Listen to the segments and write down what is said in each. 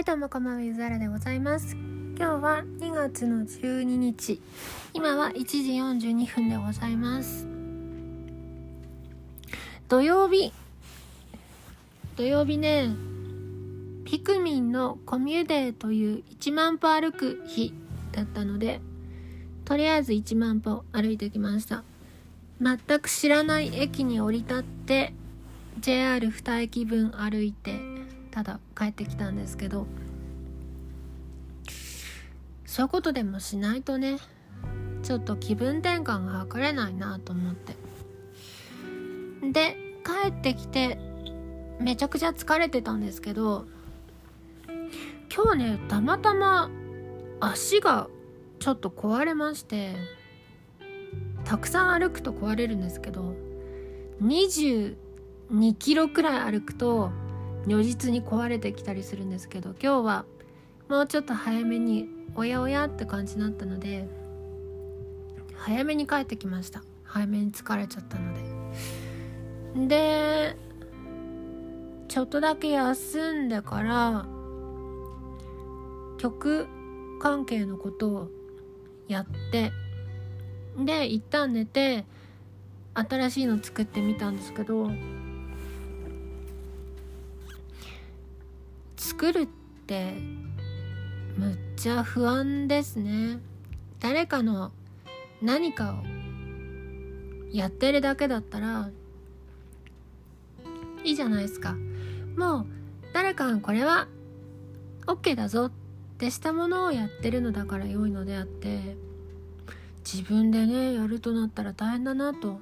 はいどうもこんばんはゆずらでございます。今日は2月の12日。今は1時42分でございます。土曜日。土曜日ねピクミンのコミュデーという1万歩歩く日だったのでとりあえず1万歩歩いてきました。全く知らない駅に降り立って JR2 駅分歩いてただ帰ってきたんですけどそういうことでもしないとねちょっと気分転換が図れないなと思って。で帰ってきてめちゃくちゃ疲れてたんですけど今日ねたまたま足がちょっと壊れましてたくさん歩くと壊れるんですけど22キロくらい歩くと如実に壊れてきたりするんですけど今日はもうちょっと早めにおやおやって感じになったので早めに帰ってきました。早めに疲れちゃったので。でちょっとだけ休んでから曲関係のことをやってで一旦寝て新しいの作ってみたんですけど作るってむっちゃ不安ですね。誰かの何かをやってるだけだったらいいじゃないですか。もう誰かがこれは OK だぞってしたものをやってるのだから良いのであって自分でねやるとなったら大変だなと。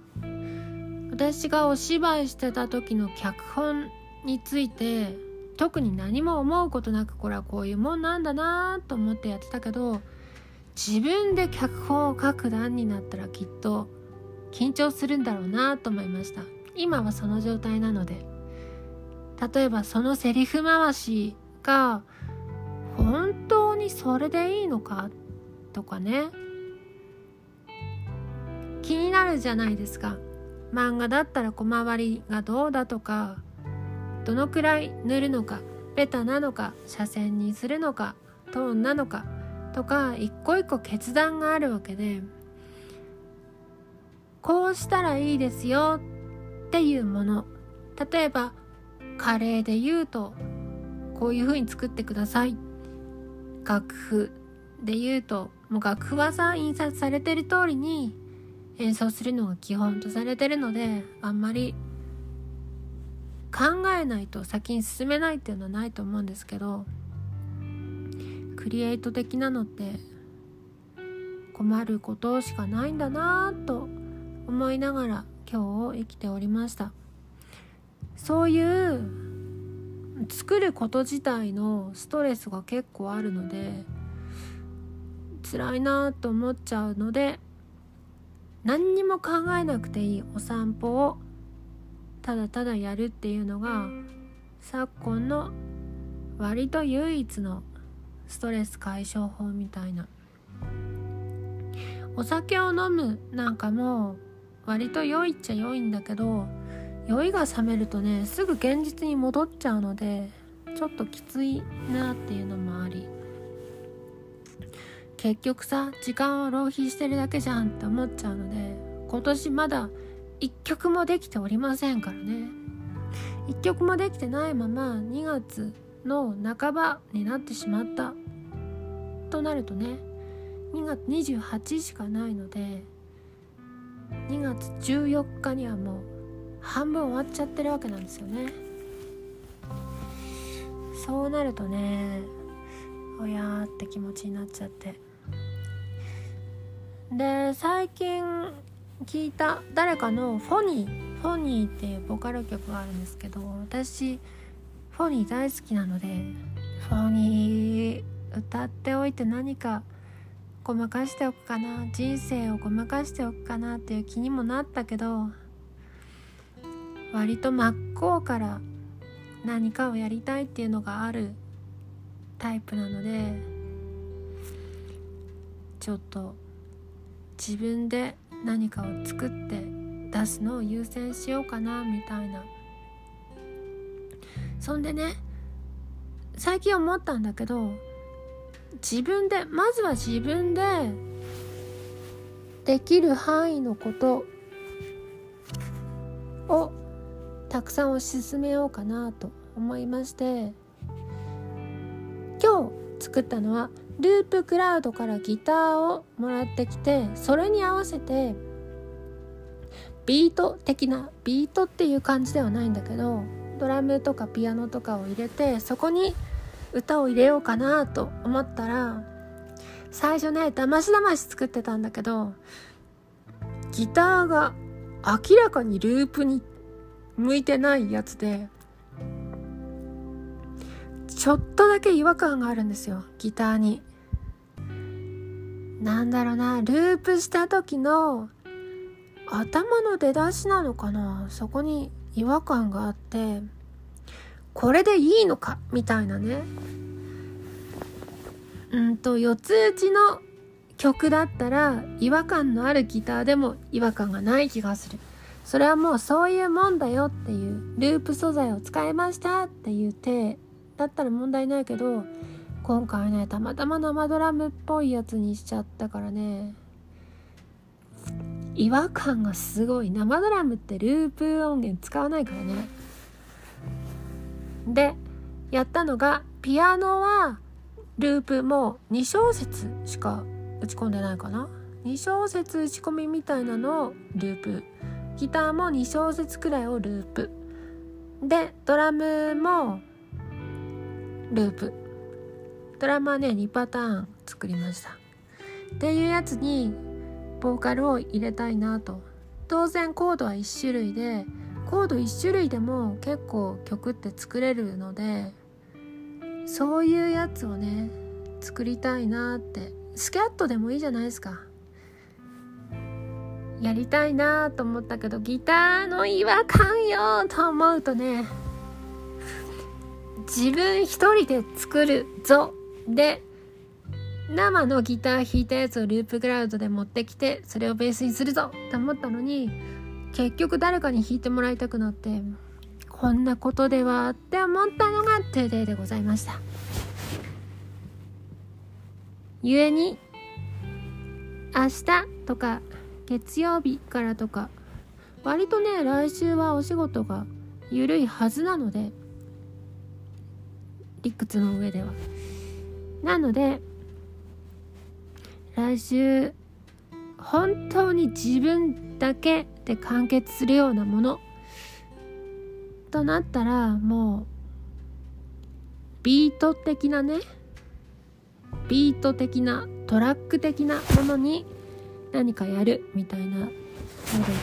私がお芝居してた時の脚本について特に何も思うことなくこれはこういうもんなんだなと思ってやってたけど自分で脚本を書く段になったらきっと緊張するんだろうなと思いました。今はその状態なので。例えばそのセリフ回しが本当にそれでいいのかとかね。気になるじゃないですか。漫画だったら小回りがどうだとか。どのくらい塗るのかベタなのか斜線にするのかトーンなのかとか一個一個決断があるわけでこうしたらいいですよっていうもの。例えばカレーで言うとこういう風に作ってください。楽譜で言うともう楽譜はさ印刷されてる通りに演奏するのが基本とされてるのであんまり考えないと先に進めないっていうのはないと思うんですけどクリエイト的なのって困ることしかないんだなぁと思いながら今日を生きておりました。そういう作ること自体のストレスが結構あるので辛いなと思っちゃうので何にも考えなくていいお散歩をただただやるっていうのが昨今の割と唯一のストレス解消法みたいな。お酒を飲むなんかも割と良いっちゃ良いんだけど酔いが覚めるとねすぐ現実に戻っちゃうのでちょっときついなっていうのもあり。結局さ時間を浪費してるだけじゃんって思っちゃうので今年まだ一曲もできておりませんからね。一曲もできてないまま2月の半ばになってしまったとなるとね2月28しかないので2月14日にはもう半分終わっちゃってるわけなんですよね。そうなるとねおやーって気持ちになっちゃって。で最近聞いた誰かのフォニーフォニーっていうボカロ曲があるんですけど私フォニー大好きなのでフォニー歌っておいて何かごまかしておくかな人生をごまかしておくかなっていう気にもなったけど割と真っ向から何かをやりたいっていうのがあるタイプなのでちょっと自分で何かを作って出すのを優先しようかなみたいな。そんでね最近思ったんだけど自分でまずは自分でできる範囲のことをたくさん推し進めようかなと思いまして今日作ったのはループクラウドからギターをもらってきてそれに合わせてビート的なビートっていう感じではないんだけどドラムとかピアノとかを入れてそこに歌を入れようかなと思ったら最初ねだましだまし作ってたんだけどギターが明らかにループに向いてないやつでちょっとだけ違和感があるんですよギターに。なんだろうなループした時の頭の出だしなのかなそこに違和感があってこれでいいのかみたいなね。うんと四つ打ちの曲だったら違和感のあるギターでも違和感がない気がする。それはもうそういうもんだよっていうループ素材を使いましたっていう手だったら問題ないけど今回ねたまたま生ドラムっぽいやつにしちゃったからね。違和感がすごい。生ドラムってループ音源使わないからね。でやったのがピアノはループも2小節しか打ち込んでないかな。2小節打ち込みみたいなのをループ。ギターも2小節くらいをループ。でドラムもループ。ドラマね2パターン作りました。っていうやつにボーカルを入れたいなと。当然コードは1種類でコード1種類でも結構曲って作れるのでそういうやつをね作りたいなって。スキャットでもいいじゃないですか。やりたいなと思ったけどギターの違和感よと思うとね自分一人で作るぞで生のギター弾いたやつを Loopcloud で持ってきてそれをベースにするぞって思ったのに結局誰かに弾いてもらいたくなってこんなことではって思ったのが today でございました。故に明日とか月曜日からとか割とね来週はお仕事が緩いはずなので理屈の上では。なので来週本当に自分だけで完結するようなものとなったらもうビート的なねビート的なトラック的なものに何かやるみたいなのでい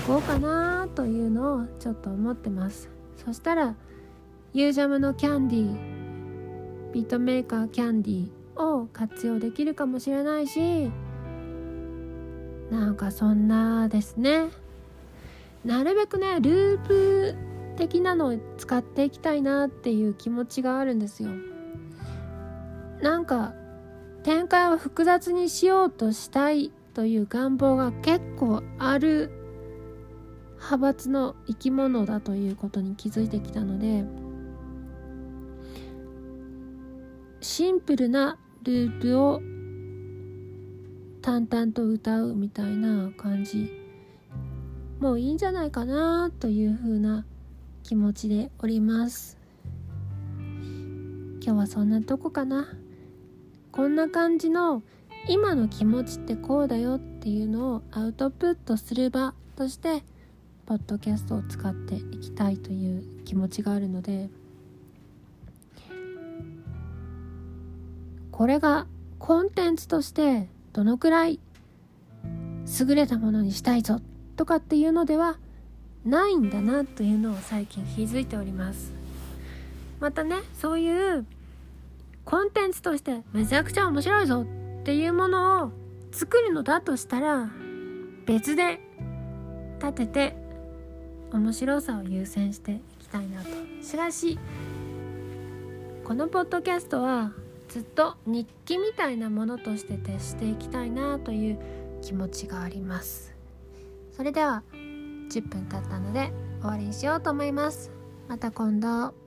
こうかなというのをちょっと思ってます。そしたらユージャムのキャンディービートメーカーキャンディーを活用できるかもしれないしなんかそんなですね。なるべくねループ的なのを使っていきたいなっていう気持ちがあるんですよ。なんか展開を複雑にしようとしたいという願望が結構ある派閥の生き物だということに気づいてきたのでシンプルなループを淡々と歌うみたいな感じ。もういいんじゃないかなというふうな気持ちでおります。今日はそんなとこかな。こんな感じの今の気持ちってこうだよっていうのをアウトプットする場としてポッドキャストを使っていきたいという気持ちがあるので。これがコンテンツとしてどのくらい優れたものにしたいぞとかっていうのではないんだなというのを最近気づいております。またねそういうコンテンツとしてめちゃくちゃ面白いぞっていうものを作るのだとしたら別で立てて面白さを優先していきたいなと。しかしこのポッドキャストはずっと日記みたいなものとして徹していきたいなという気持ちがあります。それでは10分経ったので終わりにしようと思います。また今度。